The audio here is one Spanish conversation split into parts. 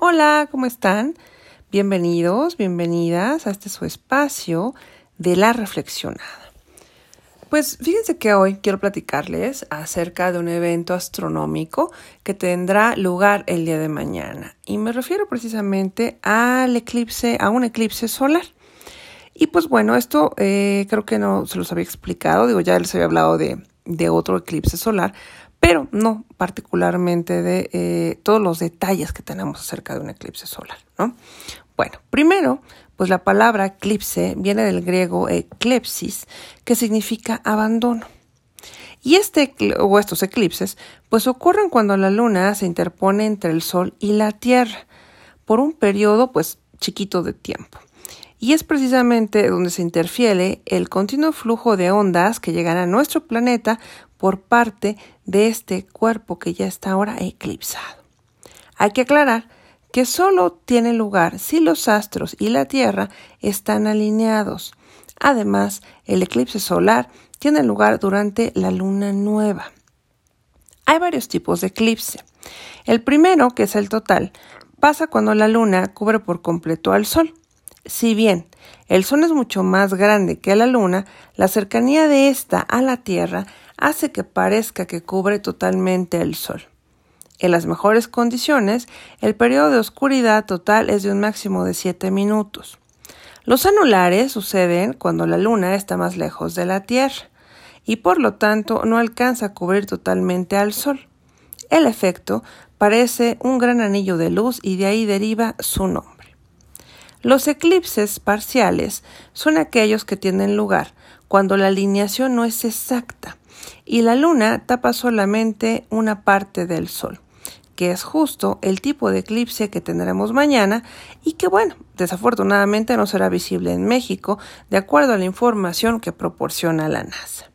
Hola, ¿cómo están? Bienvenidos, bienvenidas a este su espacio de la reflexionada. Pues fíjense que hoy quiero platicarles acerca de un evento astronómico que tendrá lugar el día de mañana. Y me refiero precisamente al eclipse, a un eclipse solar. Y pues bueno, esto eh, creo que no se los había explicado, digo, ya les había hablado de, de otro eclipse solar, pero no particularmente de eh, todos los detalles que tenemos acerca de un eclipse solar, ¿no? Bueno, primero, pues la palabra eclipse viene del griego eclepsis, que significa abandono. Y este o estos eclipses pues ocurren cuando la luna se interpone entre el sol y la tierra por un periodo pues chiquito de tiempo. Y es precisamente donde se interfiere el continuo flujo de ondas que llegan a nuestro planeta por parte de este cuerpo que ya está ahora eclipsado. Hay que aclarar que solo tiene lugar si los astros y la Tierra están alineados. Además, el eclipse solar tiene lugar durante la luna nueva. Hay varios tipos de eclipse. El primero, que es el total, pasa cuando la luna cubre por completo al sol. Si bien el sol es mucho más grande que la luna, la cercanía de ésta a la Tierra hace que parezca que cubre totalmente el sol. En las mejores condiciones, el periodo de oscuridad total es de un máximo de 7 minutos. Los anulares suceden cuando la luna está más lejos de la Tierra y por lo tanto no alcanza a cubrir totalmente al Sol. El efecto parece un gran anillo de luz y de ahí deriva su nombre. Los eclipses parciales son aquellos que tienen lugar cuando la alineación no es exacta y la luna tapa solamente una parte del Sol que es justo el tipo de eclipse que tendremos mañana y que bueno, desafortunadamente no será visible en México, de acuerdo a la información que proporciona la NASA.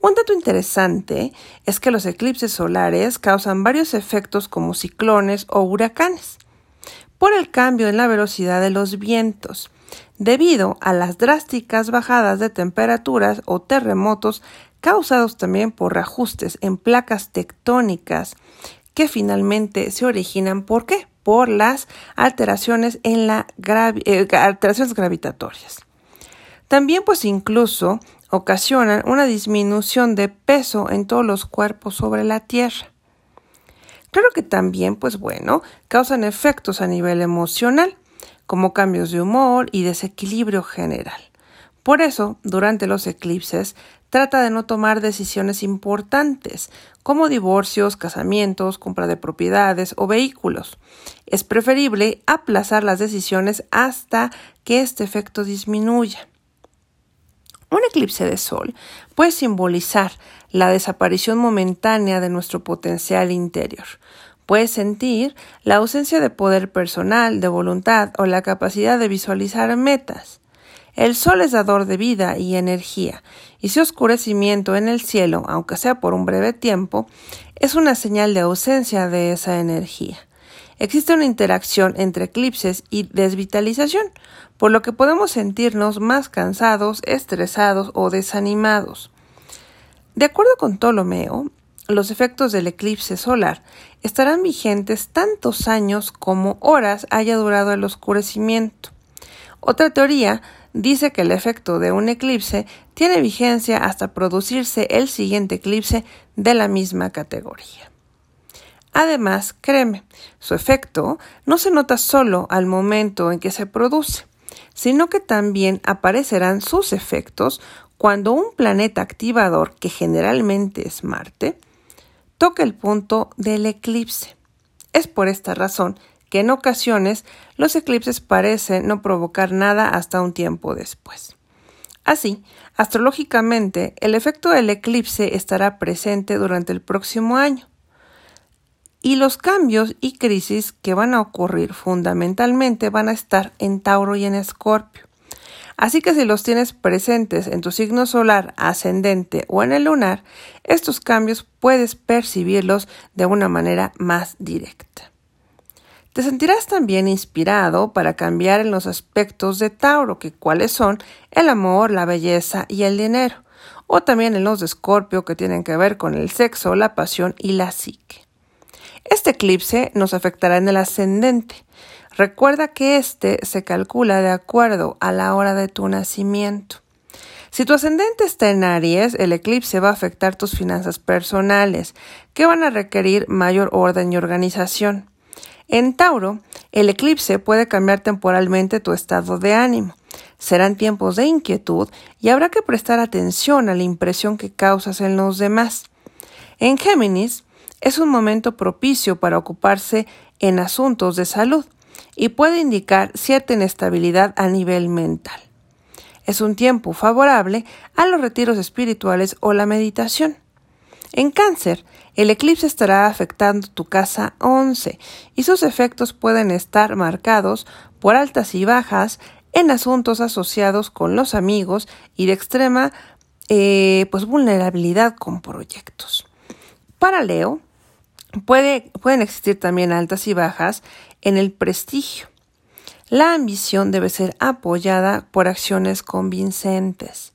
Un dato interesante es que los eclipses solares causan varios efectos como ciclones o huracanes, por el cambio en la velocidad de los vientos, debido a las drásticas bajadas de temperaturas o terremotos causados también por reajustes en placas tectónicas que finalmente se originan ¿por qué? Por las alteraciones en la eh, alteraciones gravitatorias. También pues incluso ocasionan una disminución de peso en todos los cuerpos sobre la Tierra. Claro que también, pues bueno, causan efectos a nivel emocional, como cambios de humor y desequilibrio general. Por eso, durante los eclipses, trata de no tomar decisiones importantes, como divorcios, casamientos, compra de propiedades o vehículos. Es preferible aplazar las decisiones hasta que este efecto disminuya. Un eclipse de sol puede simbolizar la desaparición momentánea de nuestro potencial interior. Puede sentir la ausencia de poder personal, de voluntad o la capacidad de visualizar metas. El sol es dador de vida y energía, y su oscurecimiento en el cielo, aunque sea por un breve tiempo, es una señal de ausencia de esa energía. Existe una interacción entre eclipses y desvitalización, por lo que podemos sentirnos más cansados, estresados o desanimados. De acuerdo con Ptolomeo, los efectos del eclipse solar estarán vigentes tantos años como horas haya durado el oscurecimiento. Otra teoría dice que el efecto de un eclipse tiene vigencia hasta producirse el siguiente eclipse de la misma categoría. Además, créeme, su efecto no se nota solo al momento en que se produce, sino que también aparecerán sus efectos cuando un planeta activador, que generalmente es Marte, toca el punto del eclipse. Es por esta razón que en ocasiones los eclipses parecen no provocar nada hasta un tiempo después. Así, astrológicamente, el efecto del eclipse estará presente durante el próximo año. Y los cambios y crisis que van a ocurrir fundamentalmente van a estar en Tauro y en Escorpio. Así que si los tienes presentes en tu signo solar, ascendente o en el lunar, estos cambios puedes percibirlos de una manera más directa. Te sentirás también inspirado para cambiar en los aspectos de Tauro, que cuáles son el amor, la belleza y el dinero, o también en los de Escorpio, que tienen que ver con el sexo, la pasión y la psique. Este eclipse nos afectará en el ascendente. Recuerda que este se calcula de acuerdo a la hora de tu nacimiento. Si tu ascendente está en Aries, el eclipse va a afectar tus finanzas personales, que van a requerir mayor orden y organización. En Tauro, el eclipse puede cambiar temporalmente tu estado de ánimo. Serán tiempos de inquietud y habrá que prestar atención a la impresión que causas en los demás. En Géminis, es un momento propicio para ocuparse en asuntos de salud y puede indicar cierta inestabilidad a nivel mental. Es un tiempo favorable a los retiros espirituales o la meditación. En cáncer, el eclipse estará afectando tu casa 11 y sus efectos pueden estar marcados por altas y bajas en asuntos asociados con los amigos y de extrema eh, pues vulnerabilidad con proyectos. Para Leo, puede, pueden existir también altas y bajas en el prestigio. La ambición debe ser apoyada por acciones convincentes.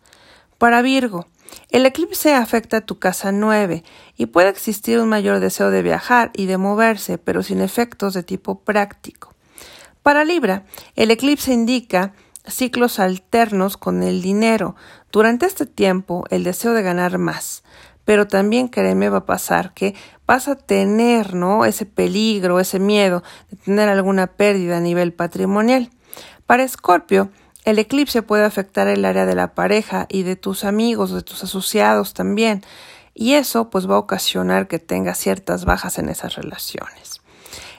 Para Virgo, el eclipse afecta a tu casa 9 y puede existir un mayor deseo de viajar y de moverse, pero sin efectos de tipo práctico. Para Libra, el eclipse indica ciclos alternos con el dinero. Durante este tiempo, el deseo de ganar más. Pero también, créeme, va a pasar que vas a tener, ¿no? Ese peligro, ese miedo de tener alguna pérdida a nivel patrimonial. Para Escorpio, el eclipse puede afectar el área de la pareja y de tus amigos, de tus asociados también, y eso pues va a ocasionar que tengas ciertas bajas en esas relaciones.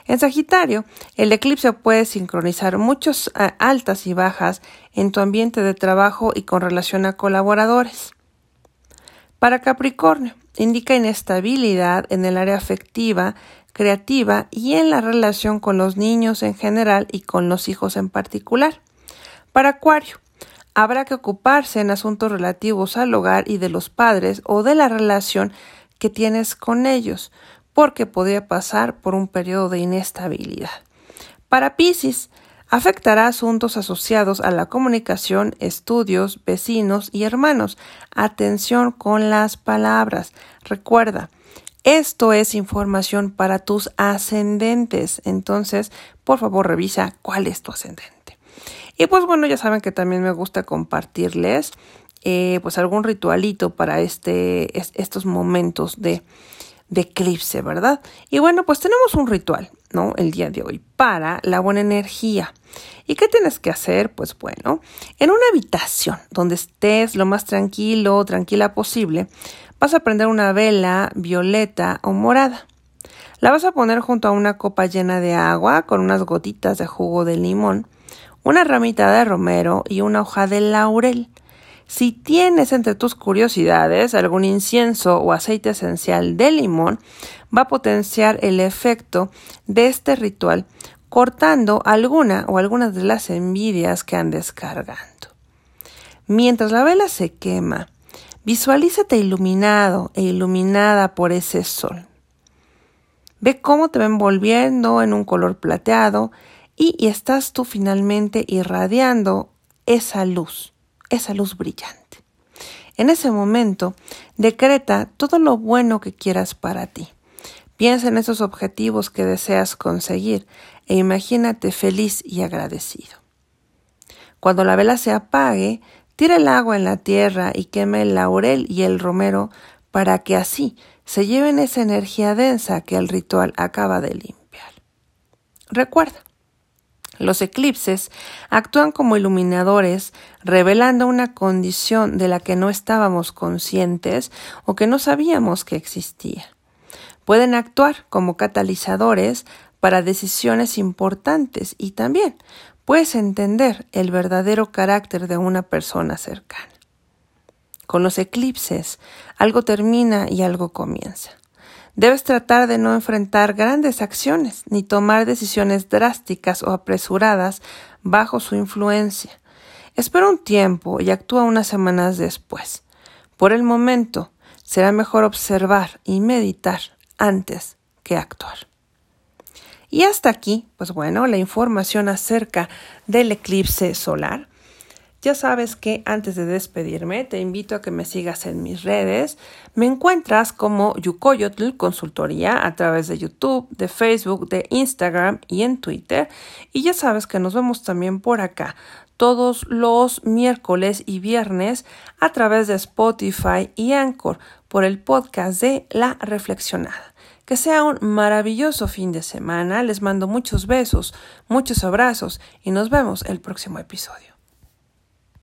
En Sagitario, el eclipse puede sincronizar muchas altas y bajas en tu ambiente de trabajo y con relación a colaboradores. Para Capricornio, indica inestabilidad en el área afectiva, creativa y en la relación con los niños en general y con los hijos en particular. Para Acuario, habrá que ocuparse en asuntos relativos al hogar y de los padres o de la relación que tienes con ellos, porque podría pasar por un periodo de inestabilidad. Para Piscis, afectará asuntos asociados a la comunicación, estudios, vecinos y hermanos. Atención con las palabras. Recuerda, esto es información para tus ascendentes. Entonces, por favor, revisa cuál es tu ascendente. Y pues bueno, ya saben que también me gusta compartirles eh, pues algún ritualito para este, estos momentos de, de eclipse, ¿verdad? Y bueno, pues tenemos un ritual, El día de hoy para la buena energía. ¿Y qué tienes que hacer? Pues bueno, en una habitación donde estés lo más tranquilo, tranquila posible, vas a prender una vela violeta o morada. La vas a poner junto a una copa llena de agua con unas gotitas de jugo de limón una ramita de romero y una hoja de laurel. Si tienes entre tus curiosidades algún incienso o aceite esencial de limón, va a potenciar el efecto de este ritual, cortando alguna o algunas de las envidias que andes cargando. Mientras la vela se quema, visualízate iluminado e iluminada por ese sol. Ve cómo te va envolviendo en un color plateado y, estás tú finalmente irradiando esa luz, esa luz brillante. En ese momento, decreta todo lo bueno que quieras para ti. Piensa en esos objetivos que deseas conseguir e imagínate feliz y agradecido. Cuando la vela se apague, tira el agua en la tierra y queme el laurel y el romero para que así se lleven esa energía densa que el ritual acaba de limpiar. Recuerda, los eclipses actúan como iluminadores, revelando una condición de la que no estábamos conscientes o que no sabíamos que existía. Pueden actuar como catalizadores para decisiones importantes y también puedes entender el verdadero carácter de una persona cercana. Con los eclipses, algo termina y algo comienza. Debes tratar de no enfrentar grandes acciones ni tomar decisiones drásticas o apresuradas bajo su influencia. Espera un tiempo y actúa unas semanas después. Por el momento, será mejor observar y meditar antes que actuar. Y hasta aquí, pues bueno, la información acerca del eclipse solar. Ya sabes que antes de despedirme te invito a que me sigas en mis redes. Me encuentras como Yukoyotl Consultoría a través de YouTube, de Facebook, de Instagram y en Twitter. Y ya sabes que nos vemos también por acá todos los miércoles y viernes a través de Spotify y Anchor por el podcast de La Reflexionada. Que sea un maravilloso fin de semana. Les mando muchos besos, muchos abrazos y nos vemos el próximo episodio.